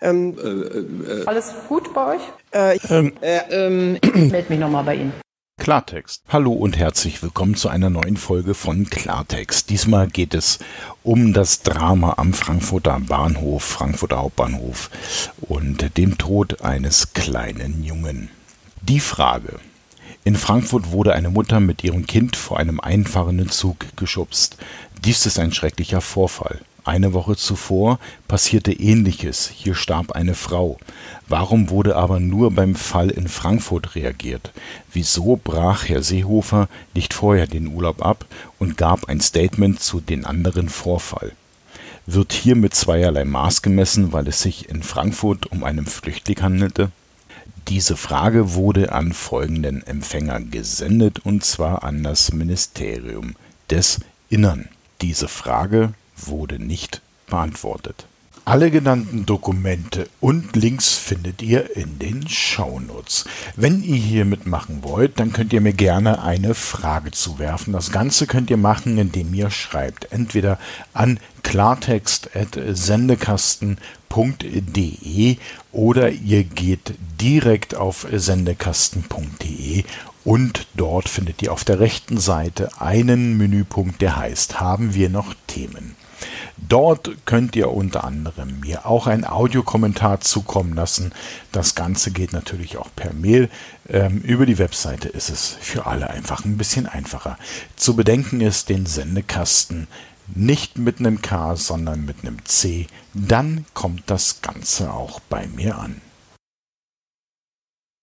Ähm, äh, Alles gut bei euch? Äh, ähm, äh, ähm, ich melde mich nochmal bei Ihnen. Klartext. Hallo und herzlich willkommen zu einer neuen Folge von Klartext. Diesmal geht es um das Drama am Frankfurter Bahnhof, Frankfurter Hauptbahnhof und dem Tod eines kleinen Jungen. Die Frage. In Frankfurt wurde eine Mutter mit ihrem Kind vor einem einfahrenden Zug geschubst. Dies ist ein schrecklicher Vorfall. Eine Woche zuvor passierte Ähnliches, hier starb eine Frau. Warum wurde aber nur beim Fall in Frankfurt reagiert? Wieso brach Herr Seehofer nicht vorher den Urlaub ab und gab ein Statement zu den anderen Vorfall? Wird hier mit zweierlei Maß gemessen, weil es sich in Frankfurt um einen Flüchtling handelte? Diese Frage wurde an folgenden Empfänger gesendet, und zwar an das Ministerium des Innern. Diese Frage wurde nicht beantwortet. Alle genannten Dokumente und Links findet ihr in den Shownotes. Wenn ihr hier mitmachen wollt, dann könnt ihr mir gerne eine Frage zuwerfen. Das Ganze könnt ihr machen, indem ihr schreibt entweder an klartext.sendekasten.de oder ihr geht direkt auf sendekasten.de und dort findet ihr auf der rechten Seite einen Menüpunkt, der heißt Haben wir noch Themen? Dort könnt ihr unter anderem mir auch ein Audiokommentar zukommen lassen. Das Ganze geht natürlich auch per Mail. Ähm, über die Webseite ist es für alle einfach ein bisschen einfacher. Zu bedenken ist den Sendekasten nicht mit einem K, sondern mit einem C. Dann kommt das Ganze auch bei mir an.